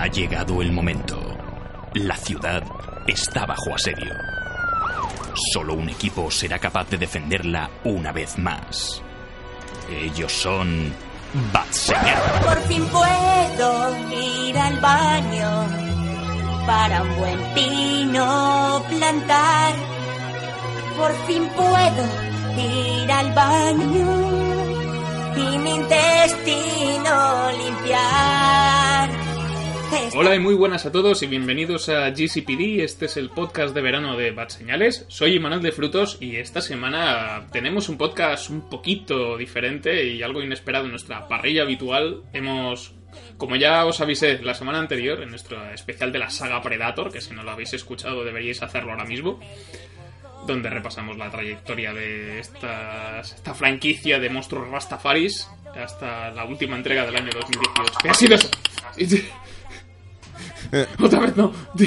Ha llegado el momento. La ciudad está bajo asedio. Solo un equipo será capaz de defenderla una vez más. Ellos son Bat Señal. Por fin puedo ir al baño para un buen pino plantar. Por fin puedo ir al baño y mi intestino limpiar. Hola y muy buenas a todos y bienvenidos a GCPD. Este es el podcast de verano de Bad Señales. Soy Imanol de Frutos y esta semana tenemos un podcast un poquito diferente y algo inesperado en nuestra parrilla habitual. Hemos, como ya os avisé la semana anterior, en nuestro especial de la saga Predator, que si no lo habéis escuchado deberíais hacerlo ahora mismo, donde repasamos la trayectoria de esta, esta franquicia de monstruos Rastafaris hasta la última entrega del año 2018. ¿Qué ha sido eso? Otra vez no.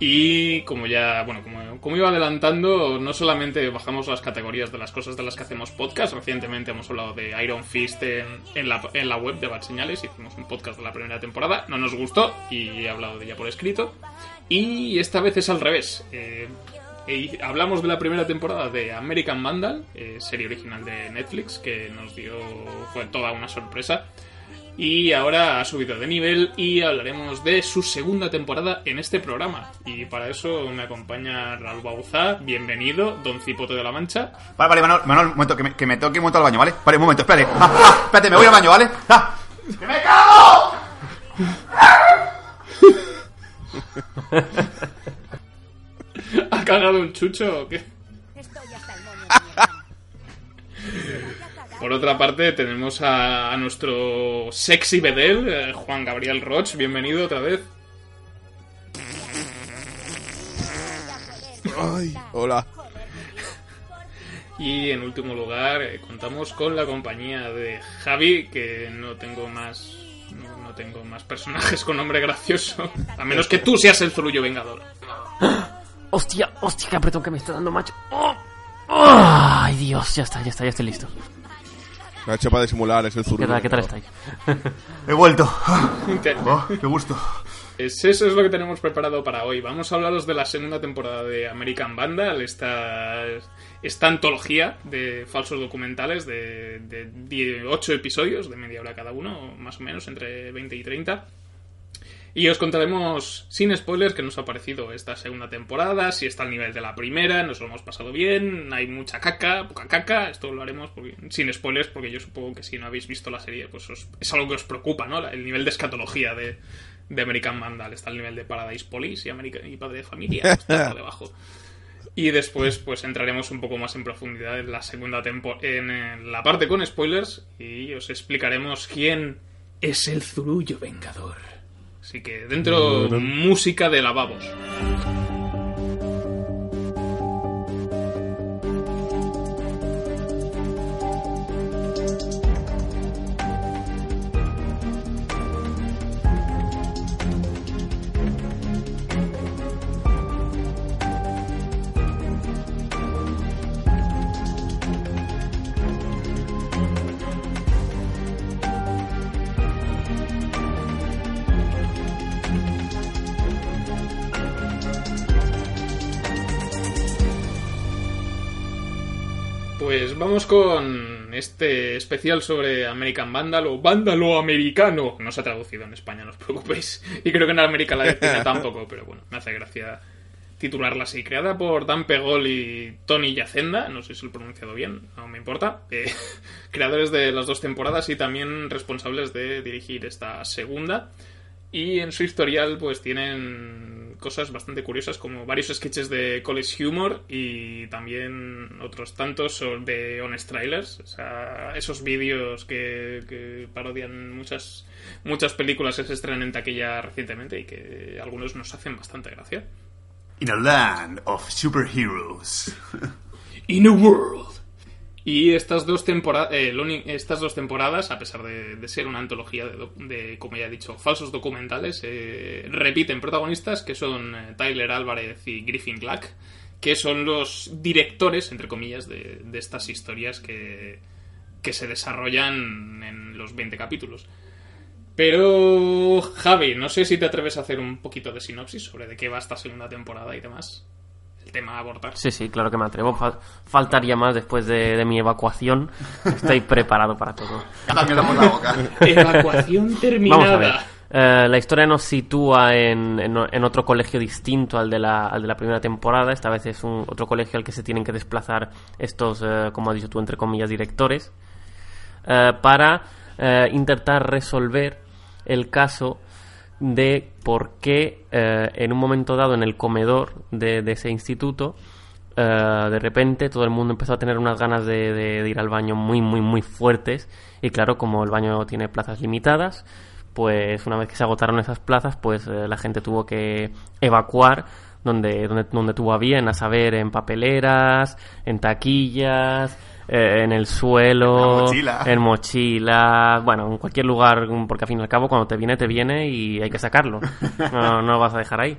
y como ya, bueno, como, como, iba adelantando, no solamente bajamos las categorías de las cosas de las que hacemos podcast, recientemente hemos hablado de Iron Fist en, la, en la, web de Bad Señales, hicimos un podcast de la primera temporada, no nos gustó y he hablado de ella por escrito. Y esta vez es al revés. Eh, hablamos de la primera temporada de American Vandal, eh, serie original de Netflix, que nos dio, fue toda una sorpresa. Y ahora ha subido de nivel y hablaremos de su segunda temporada en este programa. Y para eso me acompaña Raúl Bauzá. Bienvenido, Don Cipote de la Mancha. Vale, vale, Manuel, Manuel un momento, que me, que me toque un momento al baño, ¿vale? Vale, un momento, espérate. Ah, ah, espérate, me voy al baño, ¿vale? Ah, ¡Que me cago! ¿Ha cagado un chucho o qué? Por otra parte, tenemos a, a nuestro sexy bedel, eh, Juan Gabriel Roch. Bienvenido otra vez. Ay, hola. Y en último lugar, eh, contamos con la compañía de Javi, que no tengo más. No, no, tengo más personajes con nombre gracioso. A menos que tú seas el Zurullo Vengador. Hostia, hostia, qué apretón que me está dando, macho. Oh, oh, ay, Dios, ya está, ya está, ya estoy listo. Me ha hecho para disimular, es el ¿Qué zurdo. tal, qué tal estáis? He vuelto. ¿Qué? Oh, qué gusto. Es- eso es lo que tenemos preparado para hoy. Vamos a hablaros de la segunda temporada de American Vandal, esta, esta antología de falsos documentales de, de 8 episodios, de media hora cada uno, más o menos, entre 20 y 30. Y os contaremos, sin spoilers, qué nos ha parecido esta segunda temporada, si está al nivel de la primera, nos lo hemos pasado bien, hay mucha caca, poca caca, esto lo haremos porque- sin spoilers, porque yo supongo que si no habéis visto la serie, pues os- es algo que os preocupa, ¿no? El nivel de escatología de, de American Vandal, está al nivel de Paradise Police y, American, y Padre de Familia, está por debajo. Y después, pues entraremos un poco más en profundidad en la segunda temporada, en, en la parte con spoilers, y os explicaremos quién es el Zurullo Vengador. Así que dentro, música de lavabos. Con este especial sobre American Vandal o Vándalo Americano. No se ha traducido en España, no os preocupéis. Y creo que en América Latina tampoco, pero bueno, me hace gracia titularla así. Creada por Dan Pegol y Tony Yacenda, no sé si lo he pronunciado bien, no me importa. Eh, creadores de las dos temporadas y también responsables de dirigir esta segunda. Y en su historial, pues tienen cosas bastante curiosas, como varios sketches de college humor y también otros tantos son de honest trailers. O sea, esos vídeos que, que parodian muchas, muchas películas que se estrenan en taquilla recientemente y que algunos nos hacen bastante gracia. In a land of superheroes. In a world. Y estas dos, tempora- eh, estas dos temporadas, a pesar de, ser una antología de, de, como ya he dicho, falsos documentales, eh, repiten protagonistas que son eh, Tyler Álvarez y Griffin Black, que son los directores, entre comillas, de, de estas historias que, que se desarrollan en los 20 capítulos. Pero, Javi, no sé si te atreves a hacer un poquito de sinopsis sobre de qué va esta segunda temporada y demás. El tema a abordar. Sí, sí, claro que me atrevo. Fal- faltaría más después de, de mi evacuación. Estoy preparado para todo. Ya también damos la boca. Evacuación terminada. Vamos a ver. Eh, la historia nos sitúa en, en otro colegio distinto al de, la, al de la primera temporada. Esta vez es un, otro colegio al que se tienen que desplazar estos, eh, como has dicho tú, entre comillas, directores, eh, para eh, intentar resolver el caso de por qué eh, en un momento dado en el comedor de, ese instituto eh, de repente todo el mundo empezó a tener unas ganas de ir al baño muy muy muy fuertes. Y claro como el baño tiene plazas limitadas pues una vez que se agotaron esas plazas pues eh, la gente tuvo que evacuar donde, donde, donde tuvo a bien, a saber, en papeleras, en taquillas, eh, en el suelo, En mochila. en mochila, bueno, en cualquier lugar, porque al fin y al cabo cuando te viene, te viene y hay que sacarlo. No, no lo vas a dejar ahí.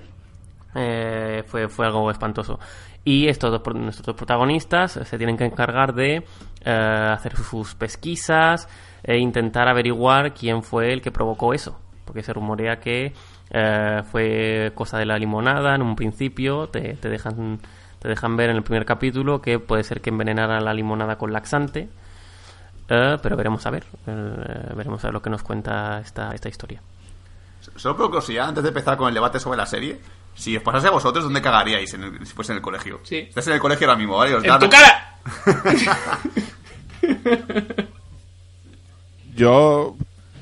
Eh, fue, fue algo espantoso. Y estos dos, nuestros dos protagonistas eh, se tienen que encargar de eh, hacer sus pesquisas e intentar averiguar quién fue el que provocó eso. Porque se rumorea que eh, fue cosa de la limonada en un principio. Te, te dejan, te dejan ver en el primer capítulo que puede ser que envenenara la limonada con laxante. Eh, pero veremos a ver. eh, veremos a ver lo que nos cuenta esta, esta historia. Solo por curiosidad, antes de empezar con el debate sobre la serie, si os pasase a vosotros, ¿dónde cagaríais en el- si fuese en el colegio? Sí. Estás en el colegio ahora mismo, ¿vale? Y os ¡En dan- tu cara! Yo,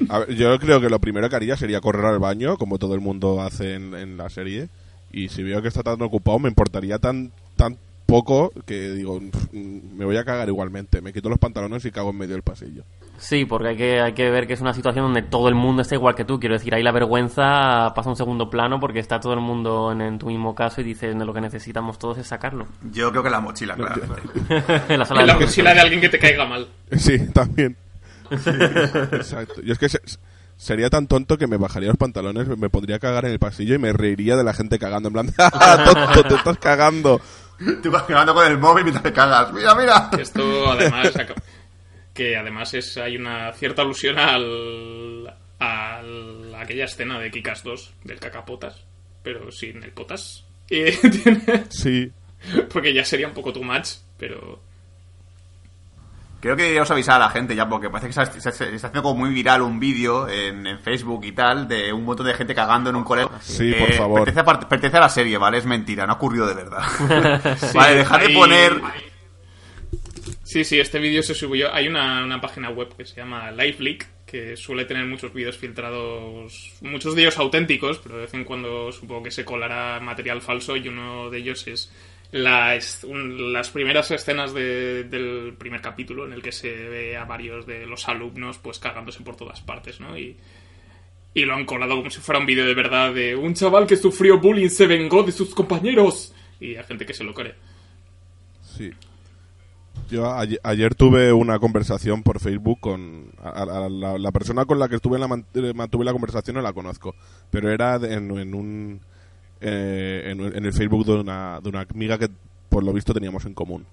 a ver, yo creo que lo primero que haría sería correr al baño, como todo el mundo hace en, en la serie. Y si veo que está tan ocupado, me importaría tan, tan poco que digo, "Pff, mm, me voy a cagar igualmente. Me quito los pantalones y cago en medio del pasillo. Sí, porque hay que, hay que ver que es una situación donde todo el mundo está igual que tú. Quiero decir, ahí la vergüenza pasa a un segundo plano porque está todo el mundo en, en tu mismo caso y dices, lo que necesitamos todos es sacarlo. Yo creo que la mochila, en la sala En de la mochila de alguien que te caiga mal. Sí, también. Exacto. Yo es que se- sería tan tonto que me bajaría los pantalones, me pondría a cagar en el pasillo y me reiría de la gente cagando. En plan, ¡ah, tonto, te estás cagando! Tú vas grabando con el móvil mientras te cagas. ¡Mira, mira! Esto además que además es hay una cierta alusión al, al- a aquella escena de Kikas 2 del cacapotas, pero sin el potas. Tiene- Sí. porque ya sería un poco too much, pero Creo que deberíamos avisar a la gente ya, porque parece que se, se- se está haciendo como muy viral un vídeo en, en Facebook y tal de un montón de gente cagando en un colegio. Sí, por favor. Pertenece a, part- pertenece a la serie, ¿vale? Es mentira, no ha ocurrido de verdad. vale, dejad de Ahí- poner... Sí, sí, este vídeo se subió. Hay una, una página web que se llama LiveLeak, que suele tener muchos vídeos filtrados, muchos de ellos auténticos, pero de vez en cuando supongo que se colará material falso y uno de ellos es la un- las primeras escenas de- del primer capítulo en el que se ve a varios de los alumnos pues cagándose por todas partes, ¿no? Y, y lo han colado como si fuera un vídeo de verdad de un chaval que sufrió bullying se vengó de sus compañeros y hay gente que se lo cree. Sí. Yo ayer, tuve una conversación por Facebook con la, persona con la que estuve en la eh, mantuve la conversación no la conozco, pero era en un eh, en, el Facebook de una, de una amiga que por lo visto teníamos en común.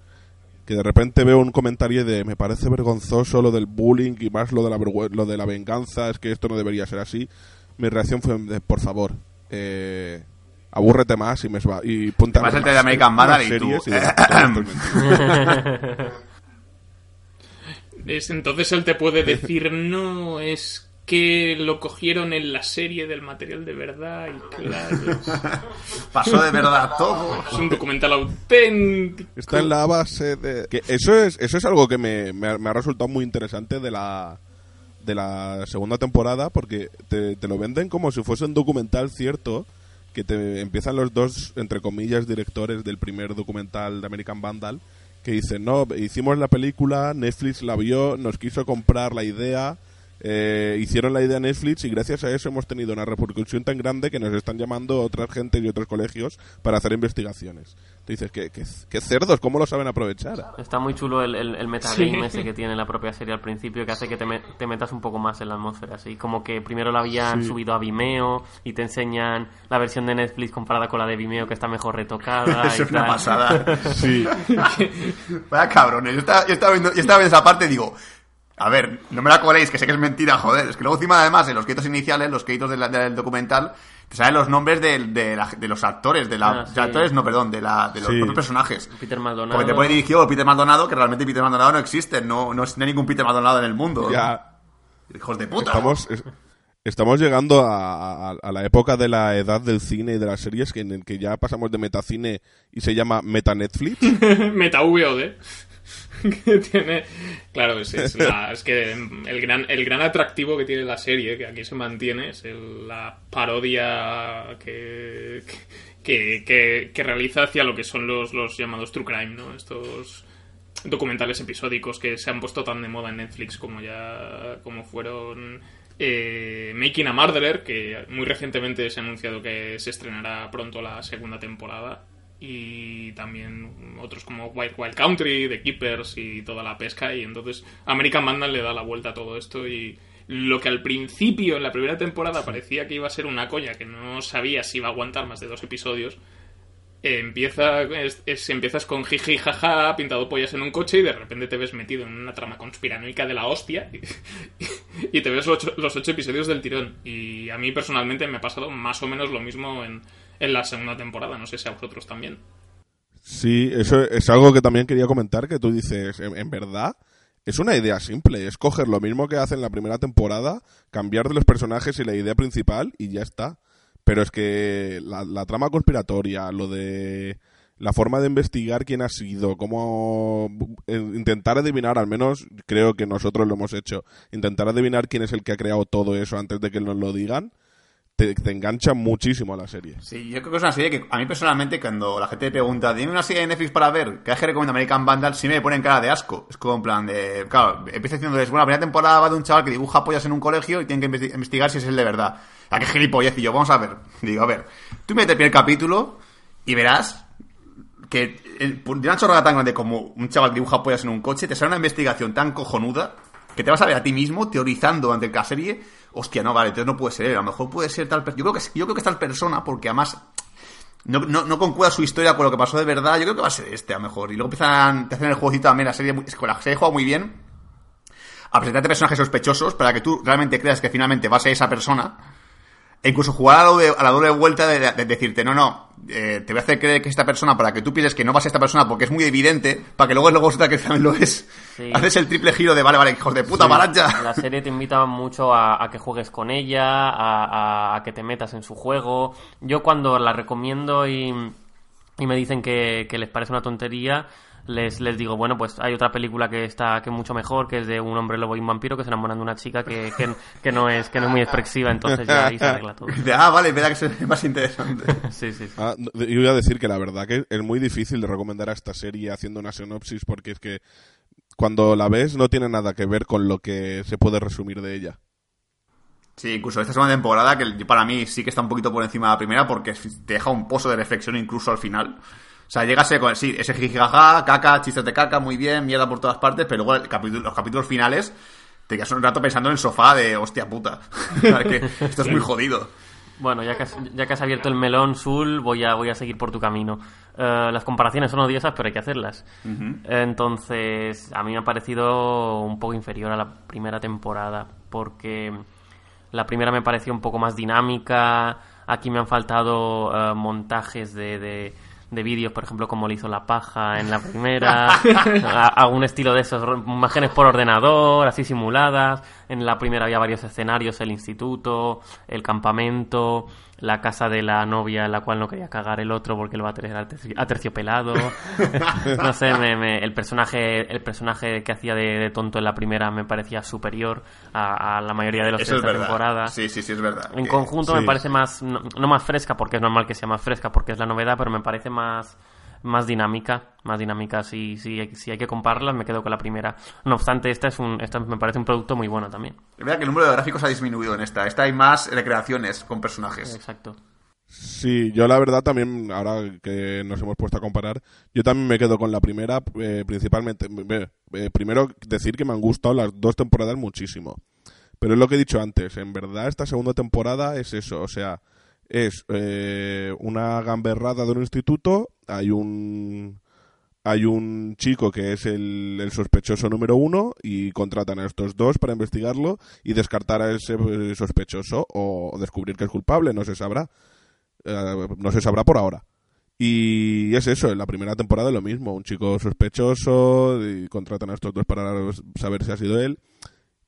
Que de repente veo un comentario de me parece vergonzoso lo del bullying y más lo de la lo de la venganza, es que esto no debería ser así. Mi reacción fue de por favor, eh, abúrrete más y me va y ponte el de American más Vandal y tú. entonces él te puede decir, no, es que lo cogieron en la serie del material de verdad y claro, Pasó de verdad todo. es un documental auténtico. Está en la base de... Que eso es eso es algo que me, me ha, me ha resultado muy interesante de la de la segunda temporada porque te, te lo venden como si fuese un documental cierto que te empiezan los dos entre comillas directores del primer documental de American Vandal que dicen no hicimos la película Netflix la vio nos quiso comprar la idea eh, hicieron la idea a Netflix y gracias a eso hemos tenido una repercusión tan grande que nos están llamando otras gente y otros colegios para hacer investigaciones. Te dices, ¿qué, qué, qué cerdos? ¿Cómo lo saben aprovechar? Está muy chulo el, el, el metagame Sí. ese que tiene la propia serie al principio, que hace que te, me- te metas un poco más en la atmósfera. Así como que primero la habían subido a Vimeo y te enseñan la versión de Netflix comparada con la de Vimeo que está mejor retocada. Eso y es una tal. pasada. Sí. Vaya cabrones. Yo estaba, yo estaba viendo, yo estaba viendo esa parte y digo, A ver, no me la coléis, que sé que es mentira, joder. Es que luego encima, además, en los créditos iniciales, los créditos del, del documental, te salen los nombres de, de, la- de los actores, de la... Ah, de actores, no, perdón, de, la, de los Sí. propios personajes. Peter Maldonado. Porque te pone dirigido Peter Maldonado, que realmente Peter Maldonado no existe. No, no, es- no hay ningún Peter Maldonado en el mundo. Ya, Hijos de puta. estamos, es- estamos llegando a, a- a la época de la edad del cine y de las series que en el que ya pasamos de metacine y se llama meta Netflix. Meta VOD. que tiene. Claro, es, es que el gran, el gran atractivo que tiene la serie, que aquí se mantiene, es la parodia que, que, que- que realiza hacia lo que son los, los llamados True Crime, ¿no? Estos documentales episódicos que se han puesto tan de moda en Netflix como ya como fueron eh, Making a Murderer que muy recientemente se ha anunciado que se estrenará pronto la segunda temporada y también otros como Wild Wild Country, The Keepers y toda la pesca y entonces American Vandal le da la vuelta a todo esto y lo que al principio en la primera temporada parecía que iba a ser una coña que no sabía si iba a aguantar más de dos episodios empieza es- empiezas con jiji jaja pintado pollas en un coche y de repente te ves metido en una trama conspiranoica de la hostia y, y te ves los ocho, los ocho episodios del tirón. Y a mí personalmente me ha pasado más o menos lo mismo en, en la segunda temporada no sé si a vosotros también Sí, eso es algo que también quería comentar, que tú dices, en, verdad, es una idea simple, es coger lo mismo que hacen en la primera temporada, cambiar de los personajes y la idea principal y ya está. Pero es que la, la trama conspiratoria, lo de la forma de investigar quién ha sido, cómo eh, intentar adivinar, al menos creo que nosotros lo hemos hecho, intentar adivinar quién es el que ha creado todo eso antes de que nos lo digan, te, engancha muchísimo a la serie. Sí, yo creo que es una serie que a mí personalmente cuando la gente me pregunta, dime una serie de Netflix para ver, que es que recomiendo American Vandal, sí me ponen cara de asco. Es como en plan de, claro, empiezo diciéndoles, bueno, la primera temporada va de un chaval que dibuja pollas en un colegio y tienen que investi- investigar si es el de verdad. ¿A qué gilipollez? Y yo, vamos a ver. Digo, a ver, tú mete el primer capítulo y verás que el- de una chorrada tan grande como un chaval que dibuja pollas en un coche, te sale una investigación tan cojonuda que te vas a ver a ti mismo teorizando ante la serie, hostia, no, vale, entonces no puede ser él, a lo mejor puede ser tal persona. Yo creo que yo creo que es tal persona porque además no, no, concuerda su historia con lo que pasó de verdad, yo creo que va a ser este a lo mejor. Y luego empiezan, te hacen el jueguecito también, la serie, es la serie juega muy bien a presentarte personajes sospechosos para que tú realmente creas que finalmente va a ser esa persona. E incluso jugar a, lo de- a la doble vuelta de, de decirte, no, no, eh, te voy a hacer creer que esta persona, para que tú pienses que no va a esta persona porque es muy evidente, para que luego luego resulta que también lo es. Sí. Haces el triple giro de, vale, vale, hijos de puta, Sí. marancha. La serie te invita mucho a, a que juegues con ella, a, a- a que te metas en su juego. Yo cuando la recomiendo y, y me dicen que, que les parece una tontería, les, les digo, bueno, pues hay otra película que está que es mucho mejor, que es de un hombre lobo y un vampiro que se enamoran de una chica que, que, que no, es, que no es muy expresiva, entonces ya ahí se arregla todo. Ah, vale, verdad que es más interesante. Sí, sí, sí. Ah, yo iba a decir que la verdad que es muy difícil de recomendar a esta serie haciendo una sinopsis porque es que cuando la ves no tiene nada que ver con lo que se puede resumir de ella. Sí, incluso esta segunda temporada, que para mí sí que está un poquito por encima de la primera, porque te deja un pozo de reflexión incluso al final. O sea, llega a ser con sí, ese jijijaja, caca, chistes de caca, muy bien, mierda por todas partes, pero luego el capítulo- los capítulos finales te quedas un rato pensando en el sofá de hostia puta. Que esto es muy jodido. Bueno, ya que, has, ya que has abierto el melón, Sul, voy a, voy a seguir por tu camino. Eh, las comparaciones son odiosas, pero hay que hacerlas. Entonces, a mí me ha parecido un poco inferior a la primera temporada, porque la primera me pareció un poco más dinámica. Aquí me han faltado eh, montajes de, de, de vídeos, por ejemplo, como le hizo la paja en la primera. a, a un estilo de esos, imágenes por ordenador, así simuladas. En la primera había varios escenarios, el instituto, el campamento, la casa de la novia en la cual no quería cagar el otro porque el váter era aterci- aterciopelado. no sé, me- me- el personaje el personaje que hacía de, de tonto en la primera me parecía superior a, a la mayoría de los Eso de es esta temporada. Sí, sí, sí, es verdad. En conjunto sí. me parece más, no, no más fresca, porque es normal que sea más fresca, porque es la novedad, pero me parece más, más dinámica, más dinámica. Si, si, si hay que compararlas, me quedo con la primera. No obstante, esta es un, esta me parece un producto muy bueno también. Es verdad que el número de gráficos ha disminuido en esta. Esta hay más recreaciones con personajes. Exacto. Sí, yo la verdad también, ahora que nos hemos puesto a comparar, yo también me quedo con la primera, eh, principalmente. eh, primero, decir que me han gustado las dos temporadas muchísimo. Pero es lo que he dicho antes, en verdad esta segunda temporada es eso, o sea, es eh, una gamberrada de un instituto, hay un hay un chico que es el, el sospechoso número uno y contratan a estos dos para investigarlo y descartar a ese eh, sospechoso o descubrir que es culpable, no se sabrá. Eh, no se sabrá por ahora. Y es eso, en la primera temporada lo mismo, un chico sospechoso y contratan a estos dos para saber si ha sido él.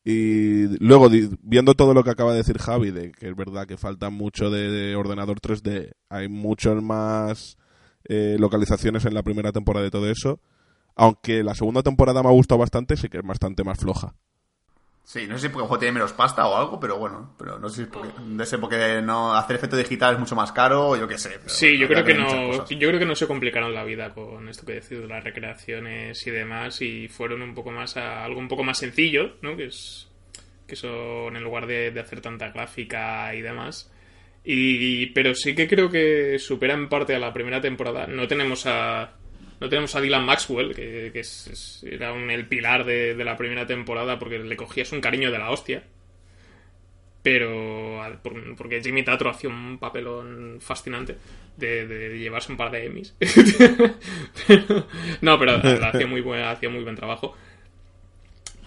Y luego, viendo todo lo que acaba de decir Javi, de que es verdad que falta mucho de, de ordenador 3D, hay muchas más eh, localizaciones en la primera temporada de todo eso. Aunque la segunda temporada me ha gustado bastante, sí que es bastante más floja. Sí, no sé si porque el juego tiene menos pasta o algo, pero bueno, pero no sé si es porque, no sé porque no hacer efecto digital es mucho más caro, yo qué sé. Sí, yo creo que no, yo creo que no se complicaron la vida con esto que decís de las recreaciones y demás y fueron un poco más a algo un poco más sencillo, ¿no? Que es que son en lugar de, de hacer tanta gráfica y demás. Y pero sí que creo que supera en parte a la primera temporada. No tenemos a no tenemos a Dylan Maxwell, que, que es- es- era un, el pilar de, de la primera temporada porque le cogías un cariño de la hostia. Pero porque Jimmy Tatro hacía un papelón fascinante de, de llevarse un par de Emmys. Pero- no, pero hacía muy buen, hacía muy buen trabajo.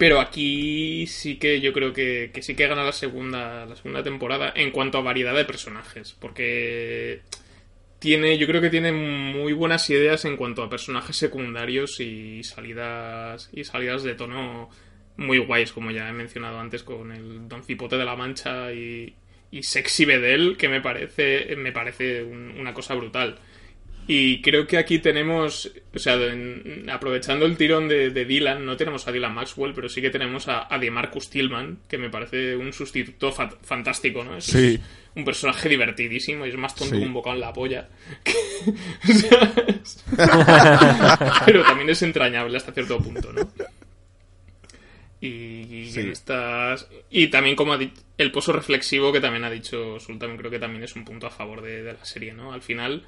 Pero aquí sí que yo creo que, sí que gana la segunda, la segunda temporada en cuanto a variedad de personajes. Porque tiene, yo creo que tiene muy buenas ideas en cuanto a personajes secundarios y salidas y salidas de tono muy guays, como ya he mencionado antes, con el Don Cipote de la Mancha y, y Sexy Bedel, que me parece, me parece un- una cosa brutal. Y creo que aquí tenemos, o sea, en- aprovechando el tirón de, de Dylan, no tenemos a Dylan Maxwell, pero sí que tenemos a, a DeMarcus Tillman, que me parece un sustituto fa- fantástico, ¿no? Es Sí. un personaje divertidísimo y es más tonto Sí. que un bocado en la polla. Pero también es entrañable hasta cierto punto, ¿no? Y, Sí. estas y también como ha dicho el pozo reflexivo que también ha dicho Sultan creo que también es un punto a favor de, de la serie no al final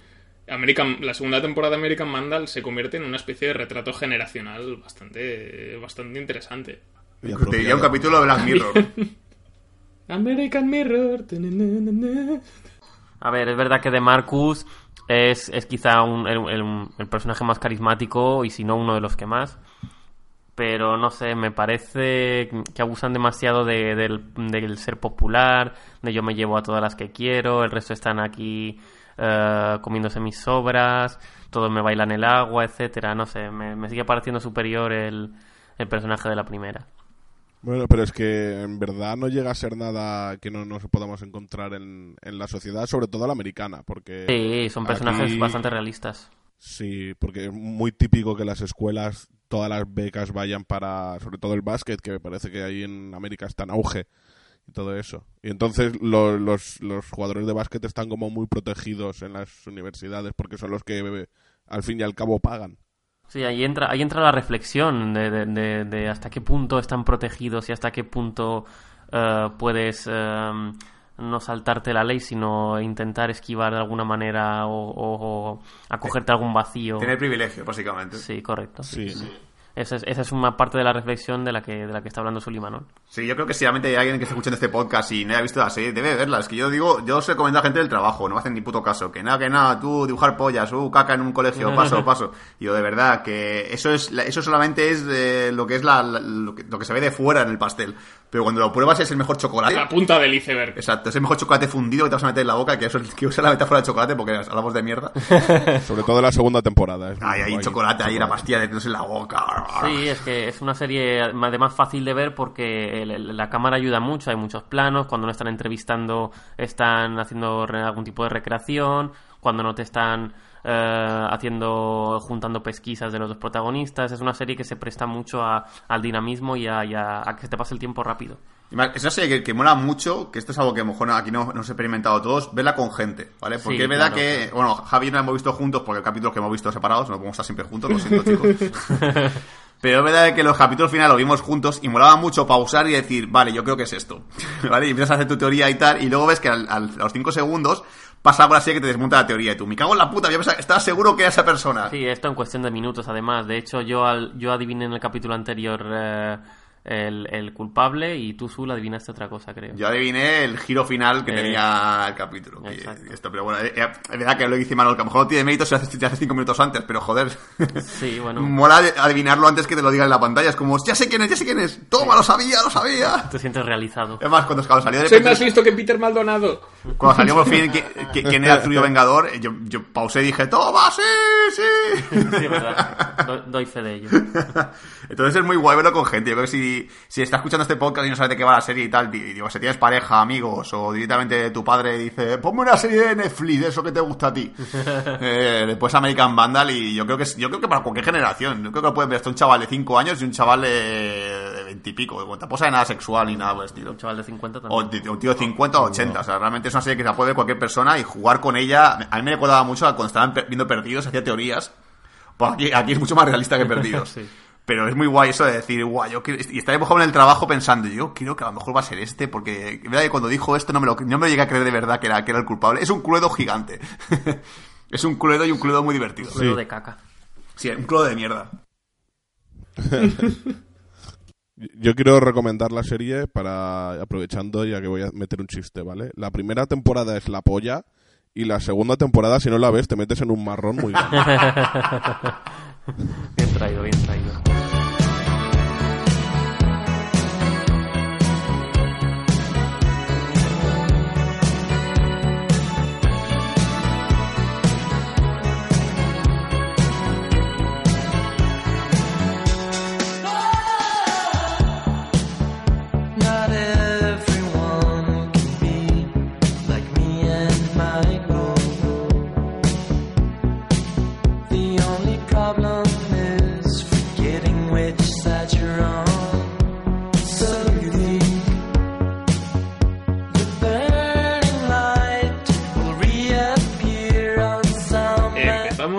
American, la segunda temporada de American Vandal se convierte en una especie de retrato generacional bastante bastante interesante Y Te diría un capítulo de Black Mirror. American Mirror. A ver, es verdad que de Marcus es, es quizá un- el, el- el personaje más carismático y si no uno de los que más. Pero no sé, me parece que abusan demasiado de- del, del ser popular, de yo me llevo a todas las que quiero, el resto están aquí eh, comiéndose mis sobras, todos me bailan el agua, etcétera. No sé, me, me sigue pareciendo superior el, el personaje de la primera. Bueno, pero es que en verdad no llega a ser nada que no nos podamos encontrar en, en la sociedad, sobre todo la americana, porque... Sí, son personajes aquí- bastante realistas. Sí, porque es muy típico que las escuelas, todas las becas vayan para, sobre todo el básquet, que me parece que ahí en América está en auge y todo eso. Y entonces lo- los, los jugadores de básquet están como muy protegidos en las universidades porque son los que al fin y al cabo pagan. Sí, ahí entra, ahí entra la reflexión de, de- de- de hasta qué punto están protegidos y hasta qué punto eh, puedes eh, no saltarte la ley, sino intentar esquivar de alguna manera o, o- o acogerte a algún vacío. Tener privilegio, básicamente. Sí, correcto. Sí. Esa es, esa es una parte de la reflexión de la que, de la que está hablando Sullivan, ¿no? Sí, yo creo que si realmente hay alguien que esté escuchando este podcast y no haya visto la serie, debe verla. Es que yo digo, yo os recomiendo a gente del trabajo, no me hacen ni puto caso. Que nada, que nada, tú dibujar pollas, uh, caca en un colegio, paso, paso. Yo, de verdad, que eso es eso solamente es eh, lo que es la, la- lo, que, lo que se ve de fuera en el pastel. Pero cuando lo pruebas es el mejor chocolate. la punta del iceberg Exacto, es el mejor chocolate fundido que te vas a meter en la boca, que eso es que usa la metáfora de chocolate porque hablamos de mierda. Sobre todo la segunda temporada. Ay, hay guay. chocolate ahí, la pastilla de en la boca. Sí, es que es una serie además fácil de ver porque la cámara ayuda mucho, hay muchos planos, cuando no están entrevistando están haciendo re- algún tipo de recreación, cuando no te están eh, haciendo, juntando pesquisas de los dos protagonistas, es una serie que se presta mucho a- al dinamismo y a, y a- a que se te pase el tiempo rápido. Es una serie que, que mola mucho, que esto es algo que a lo mejor aquí no, no hemos experimentado todos, verla con gente, ¿vale? Porque Sí, es verdad claro, que, bueno, Javi y no la hemos visto juntos porque el capítulo que hemos visto separados, no podemos estar siempre juntos, lo siento chicos. Pero es verdad que los capítulos finales lo vimos juntos y molaba mucho pausar y decir, vale, yo creo que es esto, ¿vale? Y empiezas a hacer tu teoría y tal, y luego ves que al- al- a los 5 segundos pasa algo así que te desmonta la teoría y tú, me cago en la puta, yo estaba seguro que era esa persona. Sí, esto en cuestión de minutos además. De hecho, yo, al- yo adiviné en el capítulo anterior eh, el, el culpable y tú, Zul, adivinaste otra cosa, creo. Yo adiviné el giro final que Eh, tenía el capítulo. que- esto, pero bueno, eh, eh, es verdad que lo dice Manol, que a lo mejor no tiene mérito si lo haces, haces cinco minutos antes, pero joder. Sí, bueno. Mola adivinarlo antes que te lo digan en la pantalla. Es como, ya sé quién es, ya sé quién es. Toma, lo sabía, lo sabía. Te sientes realizado. Es más, cuando, cuando salió de Soy más listo que Peter Maldonado. Cuando salió por fin qui- qui- quién era el Zurullo Vengador, eh, yo, yo pausé y dije, ¡toma, sí, sí! Sí, es verdad. Do- doy fe de ello. Entonces es muy guay verlo con gente. Yo creo que si, si está escuchando este podcast y no sabes de qué va la serie y tal, di- digo, si tienes pareja, amigos, o directamente tu padre dice, ponme una serie de Netflix, de eso que te gusta a ti. eh, después American Vandal y yo creo que yo creo que para cualquier generación. Yo creo que lo puede ver hasta un chaval de 5 años y un chaval de, de 20 y pico. Tampoco sabe nada sexual ni nada por el estilo. Un chaval de 50 O también. de- un tío de 50 o 80. O sea, realmente es una serie que se la puede ver cualquier persona y jugar con ella. A mí me recordaba mucho cuando estaban viendo Perdidos, hacía teorías. Pues aquí, aquí es mucho más realista que Perdidos. Sí. Pero es muy guay eso de decir, guay, yo quiero... Y estaré mojado en el trabajo pensando, yo creo que a lo mejor va a ser este, porque verdad que cuando dijo esto no me lo, no me lo llegué a creer de verdad que era, que era el culpable. Es un cluedo gigante. es un cluedo y un cluedo muy divertido. Ruido de caca. Sí, un cluedo de mierda. Yo quiero recomendar la serie para, aprovechando ya que voy a meter un chiste, ¿vale? La primera temporada es la polla y la segunda temporada, si no la ves, te metes en un marrón muy grande. Bien traído, bien traído.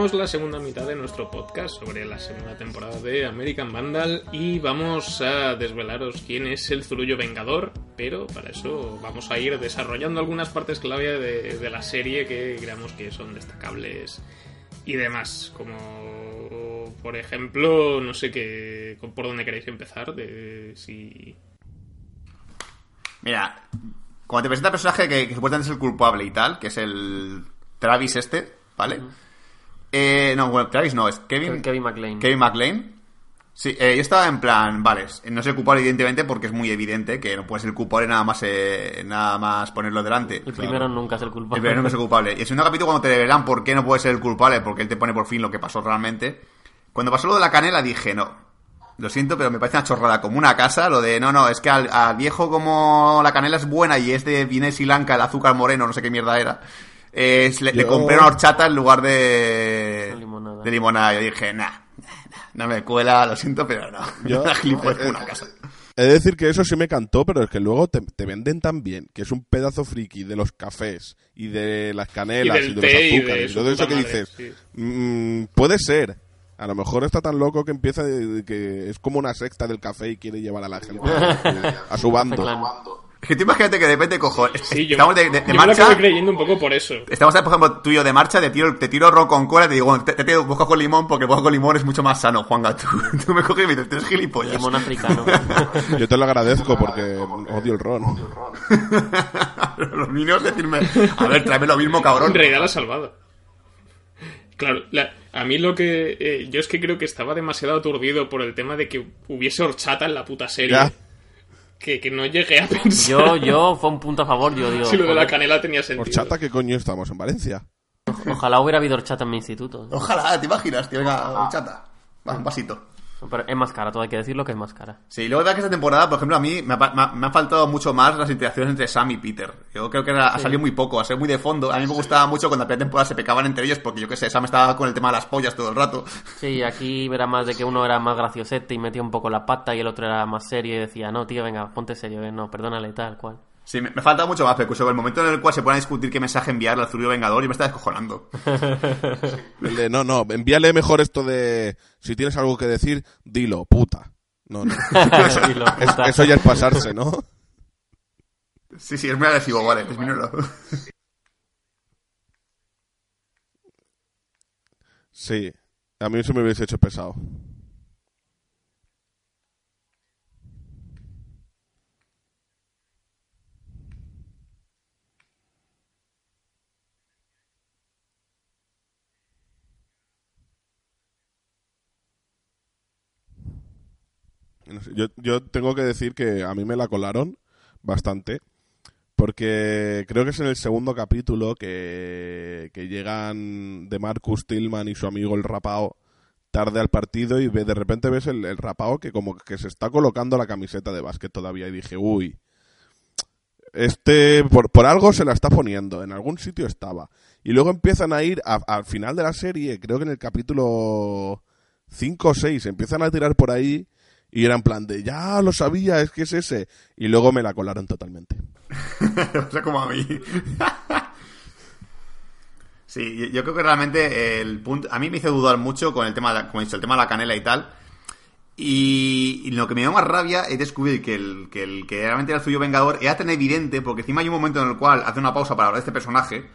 Empezamos la segunda mitad de nuestro podcast sobre la segunda temporada de American Vandal y vamos a desvelaros quién es el Zurullo Vengador, pero para eso vamos a ir desarrollando algunas partes clave de, de la serie que creamos que son destacables y demás, como por ejemplo, no sé qué, por dónde queréis empezar, de si... Mira, cuando te presenta el personaje que, que supuestamente es el culpable y tal, que es el Travis este, ¿vale? Eh, no, bueno, Travis no, es Kevin, Kevin McLean. Kevin McLean. Sí, eh, yo estaba en plan, vale, no es el culpable evidentemente porque es muy evidente que no puede ser el culpable nada más eh, nada más ponerlo delante. El primero nunca es el culpable. El primero no es el culpable. Y el segundo capítulo cuando te revelan por qué no puede ser el culpable, porque él te pone por fin lo que pasó realmente. Cuando pasó lo de la canela dije, no, lo siento, pero me parece una chorrada como una casa, lo de, no, no, es que al, al viejo como la canela es buena y es de viene Sri Lanka, el azúcar moreno, no sé qué mierda era. Eh, le, compré una horchata en lugar de, limonada. de limonada. Yo dije, nah, no me cuela, lo siento, pero no. Yo- gilipollas eh, una casa. He de decir que eso sí me cantó, pero es que luego te, te venden tan bien, que es un pedazo friki de los cafés y de las canelas Y de los y azúcares. y todo eso que madre, dices, sí. mm, puede ser. A lo mejor está tan loco que empieza de- de que es como una secta del café y quiere llevar a la gente a su bando. Es que tú imagínate que de repente cojo, Sí, yo, estamos de, de- de yo me lo marcha, acabo creyendo un poco por eso. Estamos, por ejemplo, tú y yo de marcha, te tiro, te tiro ron con cola, te digo, bueno, te, te, te busco con limón porque el con limón es mucho más sano, Juanga. Tú, tú me coges y me dices, tú eres gilipollas. Limón africano. Yo te lo agradezco porque odio el ron. Los niños decirme, a ver, tráeme lo mismo, cabrón. En realidad la ha salvado. Claro, la- a mí lo que... eh, yo es que creo que estaba demasiado aturdido por el tema de que hubiese horchata en la puta serie. Ya. Que, que no llegué a pensar Yo, yo, fue un punto a favor, yo digo. si lo de la canela tenía sentido. Horchata, ¿qué coño estamos? ¿En Valencia? Ojalá hubiera habido horchata en mi instituto. Ojalá, te imaginas, tío, venga, chata. Va, un vasito. Pero es más cara, todo hay que decirlo que es más cara. Sí, luego verdad que esta temporada, por ejemplo, a mí me ha, me han faltado mucho más las interacciones entre Sam y Peter. Yo creo que era- ha salido muy poco, ha sido muy de fondo. A mí me gustaba mucho cuando la primera temporada se pecaban entre ellos porque yo qué sé, Sam estaba con el tema de las pollas todo el rato. Sí, aquí era más de que uno era más graciosete y metía un poco la pata y el otro era más serio y decía, no, tío, venga, ponte serio, eh, no, perdónale, tal cual. Sí, me, me falta mucho más, pero el momento en el cual se ponen a discutir qué mensaje enviarle al Zurdo Vengador y me está descojonando. El de, no, no, envíale mejor esto de si tienes algo que decir, dilo, puta. No, no. Dilo, Es- eso ya es pasarse, ¿no? Sí, sí, es muy agresivo, vale, disminúyelo. Sí. A mí eso me hubiese hecho pesado. Yo, yo tengo que decir que a mí me la colaron bastante. Porque creo que es en el segundo capítulo que, que llegan de Marcus Tillman y su amigo el rapao tarde al partido y de repente ves el, el rapao que como que se está colocando la camiseta de básquet todavía y dije, uy, este por, por algo se la está poniendo, en algún sitio estaba. Y luego empiezan a ir al final de la serie, creo que en el capítulo 5 o 6, empiezan a tirar por ahí y era en plan de, ya lo sabía, es que es ese. Y luego me la colaron totalmente. o sea, como a mí. sí, yo- creo que realmente el punto. A mí me hizo dudar mucho con el tema, de la- como he dicho, el tema de la canela y tal. Y, y lo que me dio más rabia es descubrir que el, que el que realmente era el suyo vengador era tan evidente, porque encima hay un momento en el cual hace una pausa para hablar de este personaje,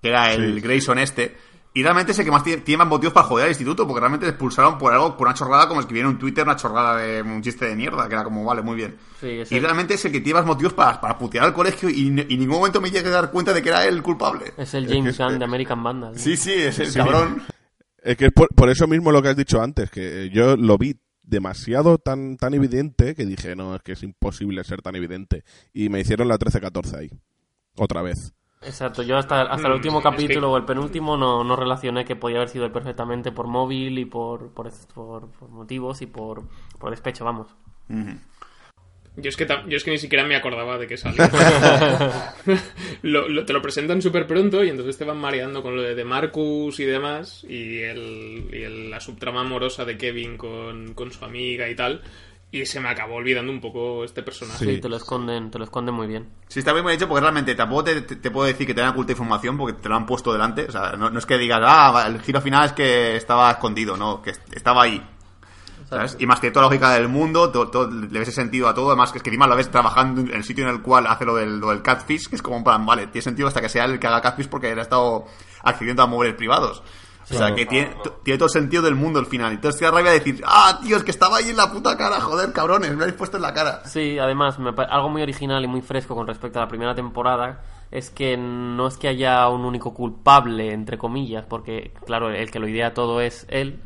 que era el Sí. Grayson este, y realmente es el que más tiene, tiene más motivos para joder al instituto, porque realmente le expulsaron por algo, por una chorrada, como escribieron en Twitter, una chorrada de un chiste de mierda, que era como, vale, muy bien. Sí, y el- realmente es el que tiene más motivos para, para putear al colegio y, en ningún momento me llegué a dar cuenta de que era él el culpable. Es el James Gunn de American Vandal. ¿no? Sí, sí, es el Sí. cabrón. Es que es por, por eso mismo lo que has dicho antes, que yo lo vi demasiado tan, tan evidente que dije, no, es que es imposible ser tan evidente. Y me hicieron la 13-14 ahí. Otra vez. Exacto, yo hasta, hasta el Mm, último es que- capítulo o el penúltimo no, no relacioné que podía haber sido él perfectamente por móvil y por, por, por- por motivos y por, por despecho, vamos. Yo es, que yo es que ni siquiera me acordaba de que salía. Lo- lo- te lo presentan súper pronto y entonces te van mareando con lo de, de Marcus y demás y, el, y el- la subtrama amorosa de Kevin con, con su amiga y tal. Y se me acabó olvidando un poco este personaje. Sí, te lo esconden, te lo esconden muy bien. Sí, está bien hecho porque realmente tampoco te, te- te puedo decir que te dan oculta información porque te lo han puesto delante. O sea, no, no es que digas, ah, el giro final es que estaba escondido, no, que est- estaba ahí. ¿sabes? Y más que toda la lógica del mundo, todo, todo- le ves sentido a todo. Además, que es que encima lo ves trabajando en el sitio en el cual hace lo del, lo del catfish, que es como un plan, vale, tiene sentido hasta que sea el que haga catfish porque él ha estado accediendo a móviles privados. O sea, que tiene, tiene todo el sentido del mundo al final. Entonces te da rabia decir, ah, tío, es que estaba ahí en la puta cara, joder, cabrones, me lo habéis puesto en la cara. Sí, además, me algo muy original y muy fresco con respecto a la primera temporada es que no es que haya un único culpable, entre comillas, porque, claro, el que lo idea todo es él.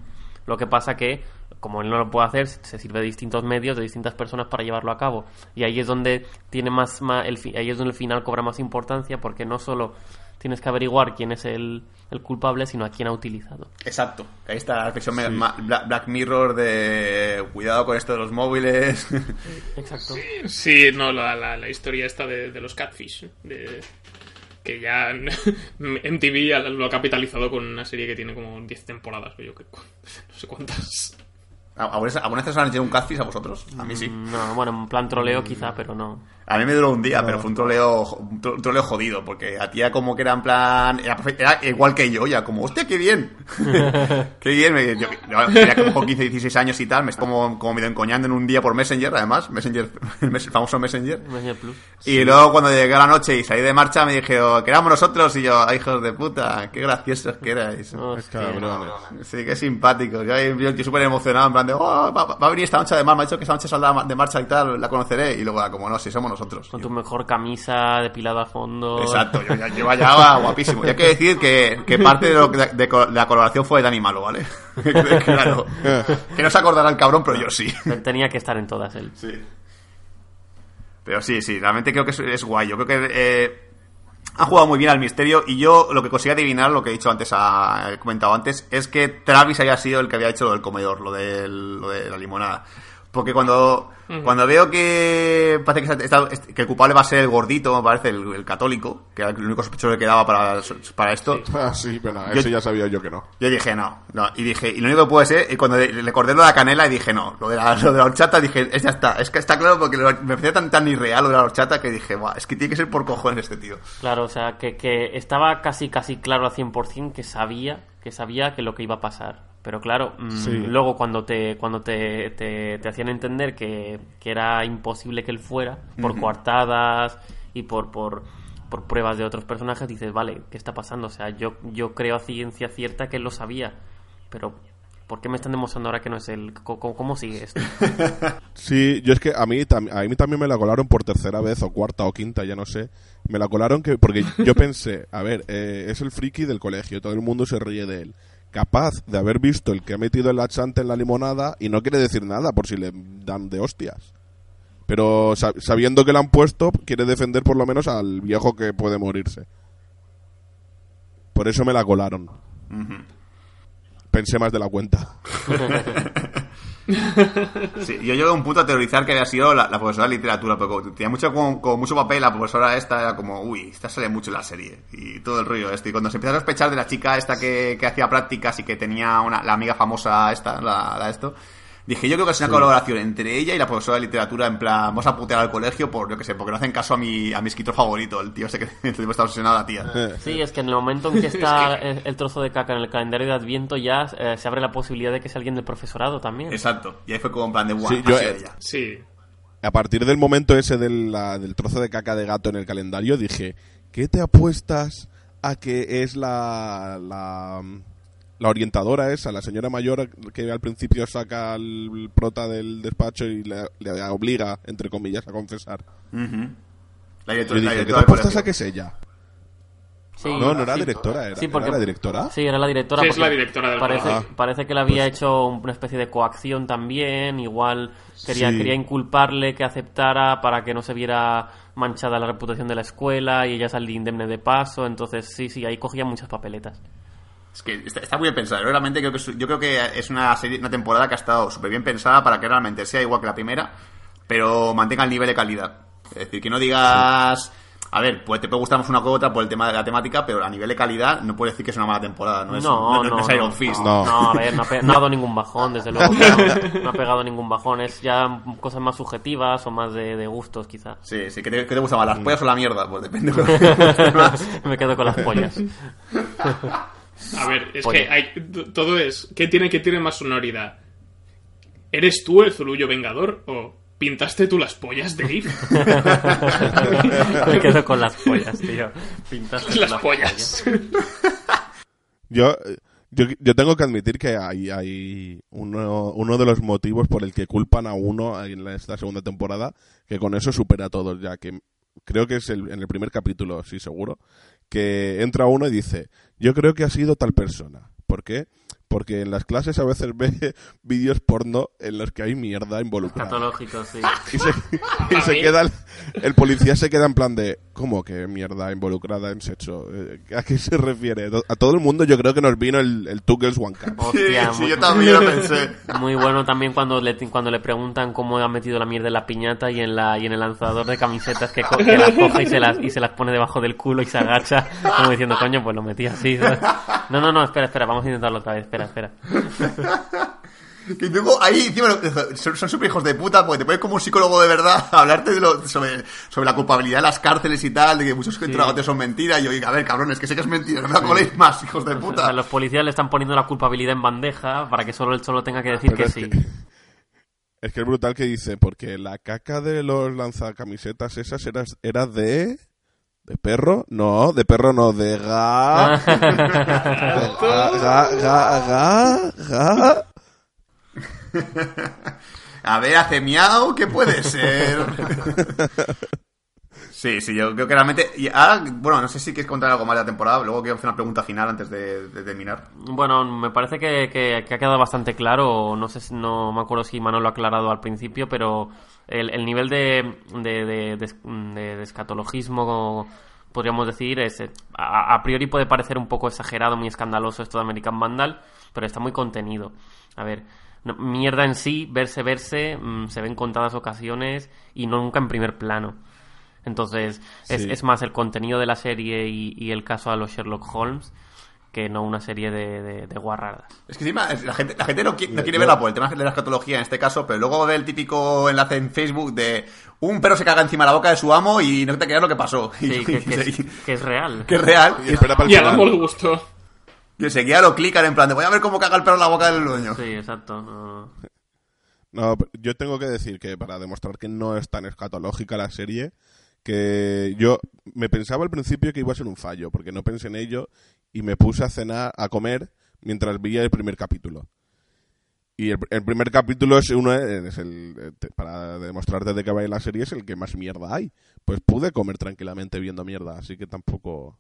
Lo que pasa que, como él no lo puede hacer, se sirve de distintos medios, de distintas personas para llevarlo a cabo. Y ahí es donde tiene más, ma- el, ahí es donde el final cobra más importancia, porque no solo tienes que averiguar quién es el, el culpable, sino a quién ha utilizado. Exacto. Ahí está la reflexión Black Mirror de cuidado con esto de los móviles. Exacto. Sí, no, la, la, la historia esta de, de los catfish. De, que ya MTV lo ha capitalizado con una serie que tiene como 10 temporadas. Yo que, no sé cuántas. ¿Alguna vez alguna vez os han hecho un catfish a vosotros? A mí sí. No, bueno, en plan troleo quizá, pero no. A mí me duró un día, pero fue un troleo, un tro- un troleo jodido, porque a tía como que era en plan, era, era igual que yo, ya como, hostia, qué bien. qué bien, me, yo, yo tenía como 15, 16 años y tal, me como, como medio encoñando en un día por Messenger, además, Messenger, el famoso Messenger. Messenger Plus. Y luego cuando llegué a la noche y salí de marcha me dije, oh, que éramos nosotros, y yo, "Ay, hijos de puta, qué graciosos que erais. Sí, qué simpático. Yo, yo, yo súper emocionado, en plan de, oh, va, va a venir esta noche de mar, me ha dicho que esta noche saldrá de marcha y tal, la conoceré. Y luego, como no, si somos nosotros. Con Yo, tu mejor camisa, depilado a fondo. Exacto, yo, ya- yo vaya guapísimo. Y hay que decir que, que parte de, lo de de la colaboración fue de Dani Malo, ¿vale? claro. Que no se acordará el cabrón, pero yo sí. Tenía que estar en todas él. Sí. Pero sí, sí, realmente creo que es, es guay. Yo creo que eh, ha jugado muy bien al misterio y yo lo que conseguí adivinar, lo que he dicho antes, a- he comentado antes, es que Travis haya sido el que había hecho lo del comedor, lo, del, lo de la limonada. Porque cuando, cuando veo que parece que, está- que el culpable va a ser el gordito, me parece, el, el católico, que era el único sospechoso que quedaba para, para esto, Ah, sí, pero no, Yo- eso ya sabía yo que no. yo dije, no, no, y dije, y lo único que puede ser, y cuando le le acordé lo de la canela y dije, no, lo de la, lo de la horchata, dije, es ya está, es que está claro porque lo- me parecía tan, tan irreal lo de la horchata que dije, Buah, es que tiene que ser por cojones este tío. Claro, o sea, que, que estaba casi casi claro al 100% que sabía que sabía que lo que iba a pasar. Pero claro, mm, Sí. luego cuando te cuando te, te, te hacían entender que, que era imposible que él fuera, por coartadas y por, por, por pruebas de otros personajes, dices, vale, ¿qué está pasando? O sea, yo, yo creo a ciencia cierta que él lo sabía, pero ¿por qué me están demostrando ahora que no es él? ¿Cómo, cómo- sigue esto? Sí, yo es que a mí, a mí también me la colaron por tercera vez, o cuarta o quinta, ya no sé. Me la colaron que porque yo pensé, a ver, eh, es el friki del colegio, todo el mundo se ríe de él. Capaz de haber visto el que ha metido el laxante en la limonada y no quiere decir nada por si le dan de hostias. Pero sa- sabiendo que le han puesto, quiere defender por lo menos al viejo que puede morirse. Por eso me la colaron. Pensé más de la cuenta. Sí, yo llego a un punto a teorizar que había sido la, profesora de literatura, porque como tenía mucho, como mucho papel, la profesora esta era como, uy, esta sale mucho en la serie, y todo el rollo este. Y cuando se empieza a sospechar de la chica esta que, que hacía prácticas y que tenía una, la amiga famosa esta, la, la esto, dije, yo creo que es una colaboración entre ella y la profesora de literatura, en plan, vamos a putear al colegio por, yo que sé, porque no hacen caso a mi, a mi escritor favorito, el tío ese que el tipo está obsesionado a la tía. Sí, es que en el momento en que está el, el trozo de caca en el calendario de Adviento ya eh, se abre la posibilidad de que sea alguien del profesorado también. Exacto. Y ahí fue como en plan de, guau, Sí, yo, sido eh, ella. Sí. A partir del momento ese del, la- del trozo de caca de gato en el calendario, dije, ¿qué te apuestas a que es la, la, la orientadora esa, la señora mayor que al principio saca al prota del despacho y le, le obliga, entre comillas, a confesar? La directora, la dije, ¿qué te directora apuestas colegio. a que es ella? Sí, No, no era directora, era, Sí, porque- ¿era la directora. Sí, era la directora. Sí, es la directora del parece, colegio. parece que le había hecho una especie de coacción también. Igual quería, Sí. quería inculparle que aceptara para que no se viera manchada la reputación de la escuela y ella salía indemne de paso. Entonces, sí, sí, ahí cogía muchas papeletas. Es que está, está muy bien pensado. Yo Realmente creo que es, yo creo que es una serie, una temporada que ha estado súper bien pensada para que realmente sea igual que la primera, pero mantenga el nivel de calidad. Es decir, que no digas. A ver, pues te puede gustar más una que otra por el tema de la temática, pero a nivel de calidad no puedes decir que es una mala temporada. No es, No, no, no, es no, Iron Fist. no. No, a ver, no ha, pe- no ha dado ningún bajón, desde luego. No, ha pegado ningún bajón. Es ya cosas más subjetivas o más de, de gustos, quizá. Sí, sí, ¿qué te, qué te gusta más, las pollas o la mierda? Pues depende de lo que te guste más. Me quedo con las pollas. A ver, es que hay, todo es. ¿Qué tiene que tiene más sonoridad? ¿Eres tú el zurullo vengador o pintaste tú las pollas, Dave? Me quedo con las pollas, tío. Pintaste las pollas. Yo, yo, yo tengo que admitir que hay, hay uno, uno de los motivos por el que culpan a uno en esta segunda temporada, que con eso supera a todos, ya que creo que es el, en el primer capítulo, sí, seguro, que entra uno y dice, yo creo que ha sido tal persona. ¿Por qué? Porque en las clases a veces ve vídeos porno en los que hay mierda involucrada. Catológico, sí. Y se, y se queda el, el policía se queda en plan de ¿cómo que mierda involucrada en sexo? Eh, ¿A qué se refiere? A todo el mundo yo creo que nos vino el, el Two Girls One Cup. Sí, Hostia, sí, muy, yo también lo pensé. muy bueno también cuando le, cuando le preguntan cómo ha metido la mierda en la piñata y en la y en el lanzador de camisetas que, co- que las coge y se las y se las pone debajo del culo y se agacha como diciendo coño pues lo metí así ¿sabes? No no no espera espera vamos a intentarlo otra vez espera espera Que luego ahí encima son, súper hijos de puta porque te pones como un psicólogo de verdad a hablarte de lo, sobre, sobre la culpabilidad de las cárceles y tal, de que muchos interrogatorios son mentiras. Y yo, digo, a ver, cabrones, que sé que es mentira, no me coléis más, hijos de O sea, puta. los policías le están poniendo la culpabilidad en bandeja para que solo él solo tenga que decir Pero que es sí que- Es que es brutal que dice, porque la caca de los lanzacamisetas esas era, era de... ¿De perro? No, de perro no, de ga... de ga, ga, ga, ga, ga. A ver, hace miau, ¿qué puede ser? Sí, sí, yo creo que realmente. Y ahora, bueno, no sé si quieres contar algo más de la temporada. Luego quiero hacer una pregunta final antes de, terminar. Bueno, me parece que, que- ha quedado bastante claro. No sé, si- no me acuerdo si Manuel lo ha aclarado al principio, pero el, el nivel de, de, escatologismo, podríamos decir, es a, priori puede parecer un poco exagerado, muy escandaloso esto de American Vandal, pero está muy contenido. A ver, no- mierda en sí, verse, verse, mm, se ve en contadas ocasiones y no nunca en primer plano. Entonces, es, Sí. es más el contenido de la serie y, y el caso a los Sherlock Holmes que no una serie de, de, de guarradas. Es que encima, la gente, la gente no, qui- no quiere verla por el tema de la escatología en este caso, pero luego ve el típico enlace en Facebook de un perro se caga encima de la boca de su amo y no te creas lo que pasó. Sí, que, que y- es, que es real. que es real. Y espera para el Y al amo le gustó. Y enseguida lo clican en plan de voy a ver cómo caga el perro en la boca del dueño. Sí, exacto. no. No, pero yo tengo que decir que para demostrar que no es tan escatológica la serie, que yo me pensaba al principio que iba a ser un fallo, porque no pensé en ello y me puse a cenar, a comer mientras veía el primer capítulo. Y el, el primer capítulo es uno es el eh, para demostrarte de qué va la serie es el que más mierda hay. Pues pude comer tranquilamente viendo mierda, así que tampoco.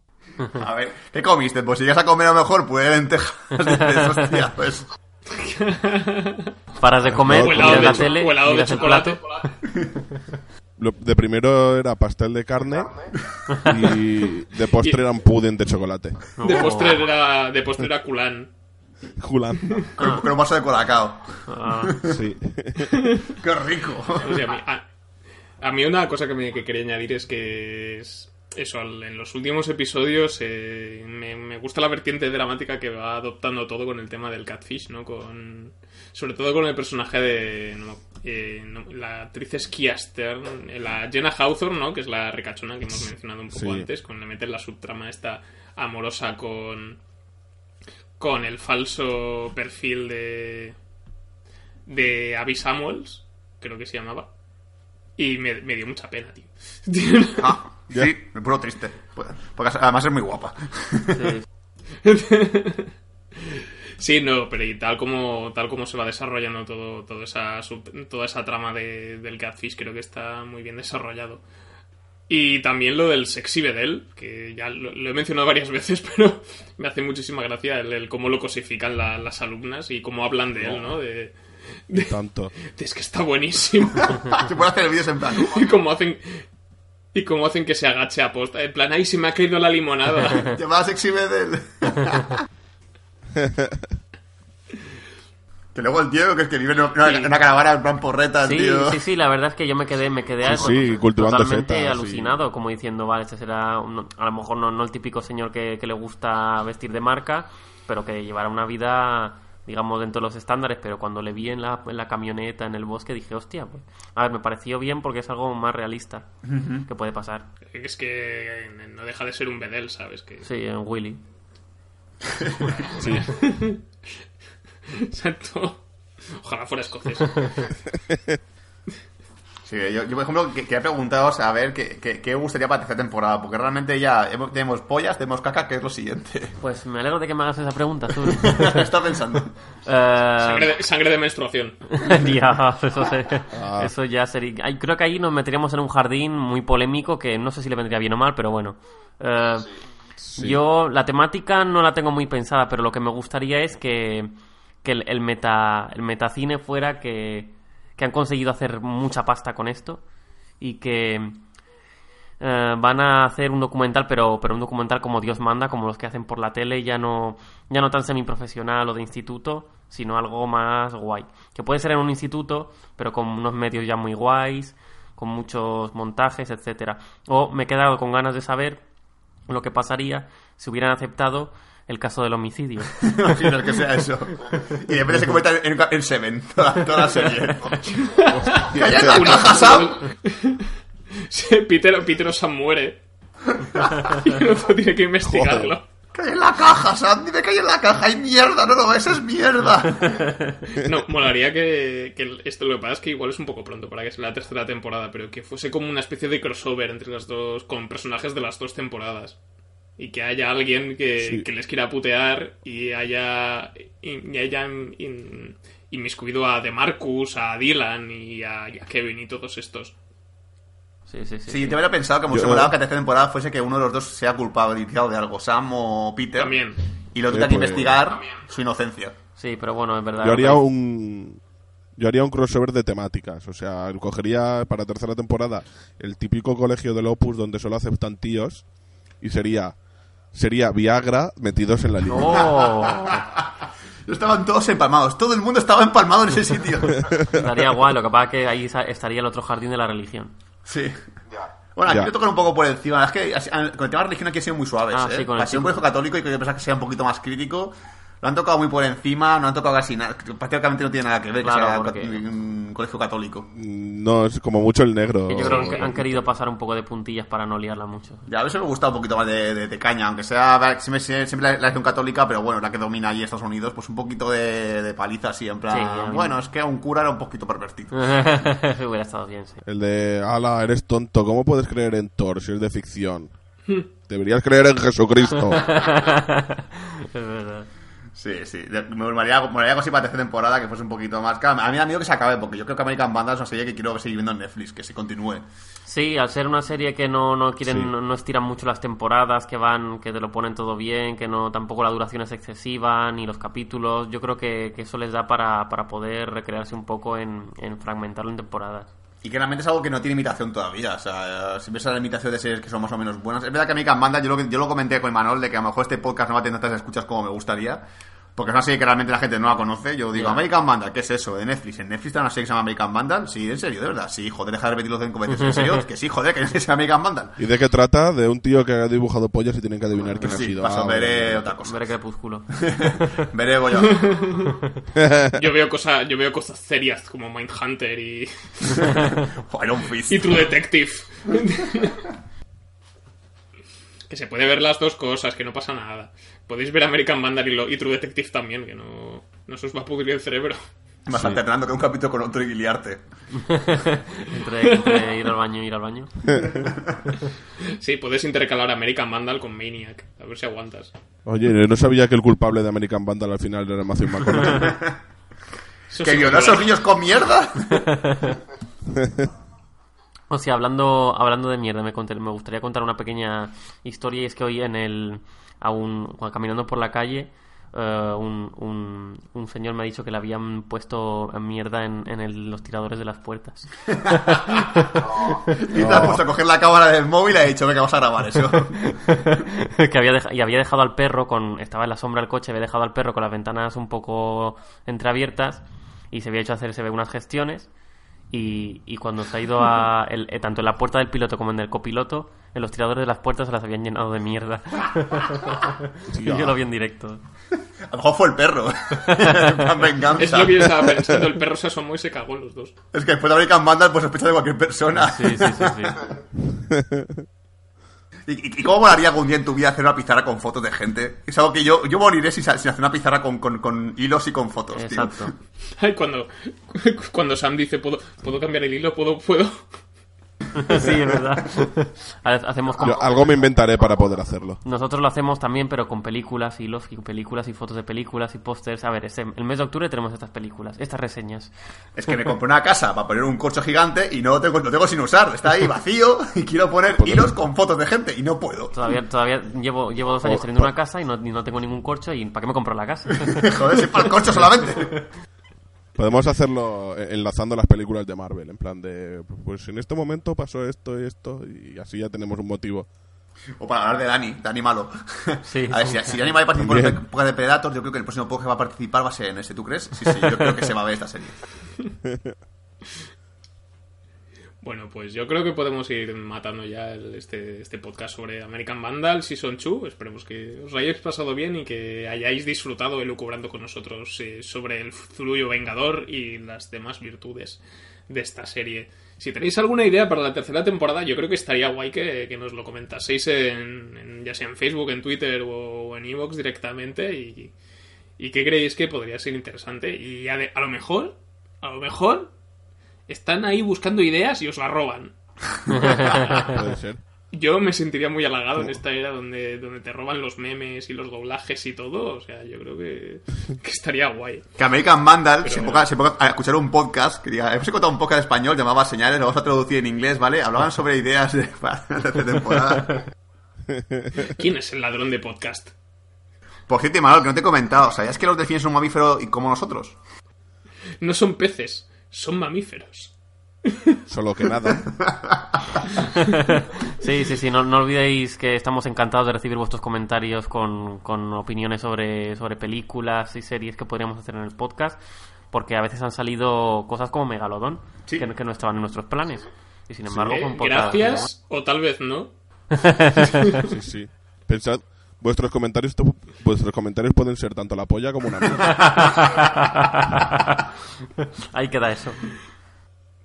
A ver, ¿qué comiste? Pues si llegas a comer a lo mejor, pues lentejas. Dices, hostia, pues... Paras de comer, O O helado miras de, la tele, o helado de chocolate. Lo- de primero era pastel de carne y de postre eran pudding de chocolate. De Oh. postre era, de postre era culán. Julan. Con, con un vaso de colacao. Ah, Sí. ¡Qué rico! O sea, a, mí, a- a mí una cosa que, me, que quería añadir es que es eso, al- en los últimos episodios eh, me, me gusta la vertiente dramática que va adoptando todo con el tema del catfish, ¿no? Con, sobre todo con el personaje de no, eh, no, la actriz es Stern, eh, la Jenna Hawthorne, ¿no? Que es la recachona que hemos mencionado un poco Sí. antes, con le meten la subtrama esta amorosa con con el falso perfil de de Abby Samuels, creo que se llamaba. Y me, me dio mucha pena, tío. Ah, sí, me puro triste. Porque además es muy guapa. sí. Sí, no, pero y tal como tal como se va desarrollando todo, toda esa sub- toda esa trama de- del Catfish, creo que está muy bien desarrollado. Y también lo del sexy bedel, que ya lo, lo he mencionado varias veces, pero me hace muchísima gracia el, el cómo lo cosifican la- las alumnas y cómo hablan de él, ¿no? De, de- Tanto. de, es que está buenísimo. Se puede hacer vídeos en plan... y cómo hacen y cómo hacen que se agache a posta. En plan, ay, se me ha caído la limonada. Llamada sexy bedel. Que luego el tío que es que vive en una, en una caravana en plan porreta, Sí, tío. sí, sí, la verdad es que yo me quedé, me quedé Sí, sí, totalmente alucinado, como diciendo, vale, este será un- a lo mejor no, no el típico señor que, que le gusta vestir de marca, pero que llevará una vida, digamos, dentro de los estándares, pero cuando le vi en la, en la camioneta, en el bosque, dije, hostia, pues, a ver, me pareció bien porque es algo más realista que puede pasar. es que no deja de ser un bedel, ¿sabes? Que Sí, en Willy. Sí. Exacto. Ojalá fuera escocés. Sí, yo, yo, por ejemplo, que, que he preguntado a ver qué, qué, qué gustaría para la tercera temporada, porque realmente ya hemos- tenemos pollas, tenemos caca, que es lo siguiente. Pues me alegro de que me hagas esa pregunta, tú. Está pensando. Sangre Eh, de, sangre de menstruación. Ya, eso, se- Ah. eso ya sería. Creo que ahí nos meteríamos en un jardín muy polémico que no sé si le vendría bien o mal, pero bueno. Yo la temática no la tengo muy pensada, pero lo que me gustaría es que, que el, el meta el metacine fuera que, que han conseguido hacer mucha pasta con esto y que eh, van a hacer un documental, pero, pero un documental como Dios manda, como los que hacen por la tele, ya no, ya no tan semiprofesional o de instituto, sino algo más guay. Que puede ser en un instituto, pero con unos medios ya muy guays, con muchos montajes, etcétera. O me he quedado con ganas de saber lo que pasaría si hubieran aceptado el caso del homicidio. Que sea eso. Y de repente se convierte en, en Seven, toda, toda la serie. ¡Calla en la caja, Sam! Sí, Peter, Peter Sam muere. y otro tiene que investigarlo. ¡Calla en la caja! ¡Dime que hay en la caja! ¡Hay mierda! ¡No lo ves! ¡Es mierda! No, molaría que, que esto lo que pasa es que igual es un poco pronto para que sea la tercera temporada, pero que fuese como una especie de crossover entre las dos, con personajes de las dos temporadas. Y que haya alguien que, Sí. que les quiera putear y haya, y, y hayan in- inmiscuido a DeMarcus, a Dylan y a, y a Kevin y todos estos. Sí, sí, sí. Sí, te hubiera pensado que me Yo- molaba que la tercera temporada fuese que uno de los dos sea culpabilizado de algo, Sam o Peter. También. Y lo Sí, tenga que pues- investigar su inocencia. Sí, pero bueno, es verdad. Yo haría un yo haría un crossover de temáticas, o sea, cogería para tercera temporada el típico colegio del Opus donde solo aceptan tíos y sería sería Viagra metidos en la línea. ¡Oh! Estaban todos empalmados. Todo el mundo estaba empalmado en ese sitio. Estaría guay, lo que pasa es que ahí sa- estaría el otro jardín de la religión. Sí. Bueno, aquí Ya. lo tocan un poco por encima. Es que así- con el tema de religión aquí han sido muy suaves. Ah, ¿eh? sí, con el Ha sido un chico. colegio católico y que yo pensaba que sea un poquito más crítico. Lo han tocado muy por encima, no han tocado casi nada. Prácticamente no tiene nada que ver Claro, que sea porque- un colegio católico. No, es como mucho el negro. Yo creo que han querido pasar un poco de puntillas para no liarla mucho. Ya, a veces me gusta un poquito más de, de- de caña, aunque sea siempre, siempre la, la religión católica, pero bueno, la que domina allí Estados Unidos, pues un poquito de, de paliza así, en plan. Sí, a mí- bueno, es que un cura era un poquito pervertido. Hubiera estado bien, sí. El de, ala, eres tonto, ¿cómo puedes creer en Thor si es de ficción? Deberías creer en Jesucristo. es verdad. Sí, sí. Me molaría, me algo así para tercera temporada que fuese un poquito más. Claro, a mí me da miedo que se acabe, porque yo creo que American Vandal es una serie que quiero seguir viendo en Netflix, que se continúe. Sí, al ser una serie que no, no quieren, Sí. no, no estiran mucho las temporadas, que van, que te lo ponen todo bien, que no tampoco la duración es excesiva, ni los capítulos, yo creo que, que eso les da para, para poder recrearse un poco en, en fragmentarlo en temporadas. Y que realmente es algo que no tiene imitación todavía. O sea, si ves la imitación de series que son más o menos buenas. Es verdad que American Vandal, yo lo, yo lo comenté con Manuel de que a lo mejor este podcast no va a tener tantas escuchas como me gustaría. Porque es una serie que realmente la gente no la conoce. Yo digo. American Vandal, ¿qué es eso? De Netflix. ¿En Netflix está una serie que se llama American Vandal? Sí, en serio, de verdad. Sí, joder, deja de repetirlo cinco veces. ¿En serio? que sí, joder, que es American Vandal. ¿Y de qué trata? De un tío que ha dibujado pollas y tienen que adivinar quién ha Sí, sido. paso, Ah, veré vale. otra cosa. Veré crepúsculo. Veré Goya. Yo veo, cosa, yo veo cosas serias como Mindhunter y, Iron Fist. y True Detective. que se puede ver las dos cosas, que no pasa nada. Podéis ver American Vandal y, lo- y True Detective también, que no, no se os va a pudrir el cerebro. Vas alternando que un capítulo con otro y liarte. entre, entre ir al baño y ir al baño. Sí, puedes intercalar American Vandal con Maniac, a ver si aguantas. Oye, no sabía que el culpable de American Vandal al final era Matthew McConaughey. ¿Que sí violó a esos niños con mierda? O sea, hablando, hablando de mierda, me, conté- me gustaría contar una pequeña historia y es que hoy en el, aún cuando- caminando por la calle, eh, un, un, un señor me ha dicho que le habían puesto mierda en, en el- los tiradores de las puertas. Y te has puesto a coger la cámara del móvil y ha dicho, venga, vamos a grabar eso. que había y había dejado al perro con estaba en la sombra del coche había dejado al perro con las ventanas un poco entreabiertas y se había hecho hacerse unas gestiones y, y cuando se ha ido a el- eh, tanto en la puerta del piloto como en el copiloto en los tiradores de las puertas se las habían llenado de mierda y yo lo vi en directo A lo mejor fue el perro. Venganza. Es lo que yo estaba pensando, el perro se asomó y se cagó los dos. Es que después de American Vandal, pues sospecha de cualquier persona. sí sí sí, sí. ¿Y, y- cómo molaría algún día en tu vida hacer una pizarra con fotos de gente? Es algo que yo, yo moriré sin, sin hacer una pizarra con, con, con hilos y con fotos, tío. exacto Ay, cuando, cuando Sam dice, ¿puedo, ¿puedo cambiar el hilo? ¿Puedo? ¿Puedo? sí es verdad Ha- hacemos como Yo algo me inventaré para poder hacerlo. Nosotros lo hacemos también, pero con películas, hilos y películas y fotos de películas y pósters. A ver, este- el mes de octubre tenemos estas películas, estas reseñas. Es que me compré una casa para poner un corcho gigante y no lo tengo, lo tengo sin usar. Está ahí vacío y quiero poner hilos con fotos de gente y no puedo. Todavía, todavía llevo, llevo dos años Oh, teniendo una casa y no, y no tengo ningún corcho. ¿Y para qué me compro la casa? Joder, si es para el corcho solamente. Podemos hacerlo eh, enlazando las películas de Marvel, en plan de, pues en este momento pasó esto y esto, y así ya tenemos un motivo. O para hablar de Dani, Dani malo. Sí. A ver, si, si Dani va a participar en época de Predator, yo creo que el próximo podcast que va a participar va a ser en ese, ¿tú crees? Sí, sí, yo creo que se va a ver esta serie. Bueno, pues yo creo que podemos ir matando ya el- este, este podcast sobre American Vandal Season 2. Esperemos que os hayáis pasado bien y que hayáis disfrutado elucubrando con nosotros eh, sobre el Zuluyo Vengador y las demás virtudes de esta serie. Si tenéis alguna idea para la tercera temporada, yo creo que estaría guay que, que nos lo comentaseis en, ya sea en Facebook, en Twitter o en Evox directamente y, y qué creéis que podría ser interesante. Y de- a lo mejor, a lo mejor, están ahí buscando ideas y os la roban. Puede ser. Yo me sentiría muy halagado en esta era donde, donde te roban los memes y los doblajes y todo. O sea, yo creo que, que estaría guay. Que American Vandal Pero se, ponga, se ponga a escuchar un podcast que diga, hemos encontrado un podcast español llamaba Señales, lo vamos a traducir en inglés, ¿vale? Hablaban sobre ideas de, tercera temporada. ¿Quién es el ladrón de podcast? Por cierto, Manuel, que no te he comentado, ¿sabías que los delfines son un mamífero y como nosotros? No son peces, son mamíferos. Solo que nada. Sí, sí, sí. No, no olvidéis que estamos encantados de recibir vuestros comentarios con, con opiniones sobre, sobre películas y series que podríamos hacer en el podcast. Porque a veces han salido cosas como Megalodón, Sí. que, que no estaban en nuestros planes. Y sin embargo, ¿Eh? fue un podcast. Gracias, o tal vez no. Sí, sí. Pensad, vuestros comentarios, vuestros comentarios pueden ser tanto la polla como una mierda. Ahí queda eso.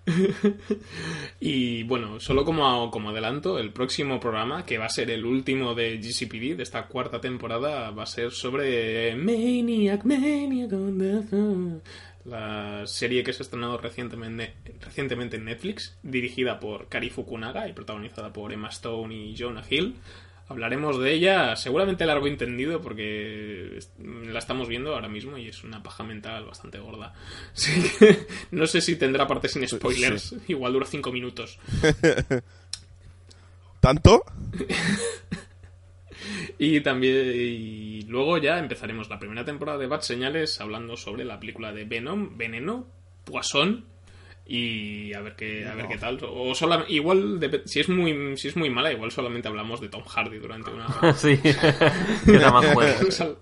Y bueno, solo como, como adelanto, el próximo programa, que va a ser el último de GCPD, de esta cuarta temporada, va a ser sobre Maniac, Maniac on the. La serie que se ha estrenado recientemente, recientemente en Netflix, dirigida por Kari Fukunaga y protagonizada por Emma Stone y Jonah Hill. Hablaremos de ella, seguramente largo y entendido, porque la estamos viendo ahora mismo y es una paja mental bastante gorda. Así que no sé si tendrá parte sin spoilers. Igual dura cinco minutos. ¿Tanto? Y también y luego ya empezaremos la primera temporada de Bad Señales hablando sobre la película de Venom, Veneno, Poisson y a ver qué a ver qué tal o sola- igual si es muy si es muy mala igual solamente hablamos de Tom Hardy durante una sí, que da más juego. que, nos sal-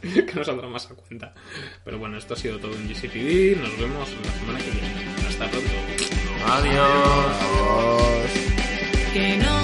que nos saldrá más a cuenta. Pero bueno, esto ha sido todo en GCPD. Nos vemos la semana que viene. Hasta pronto. Adiós. Oh.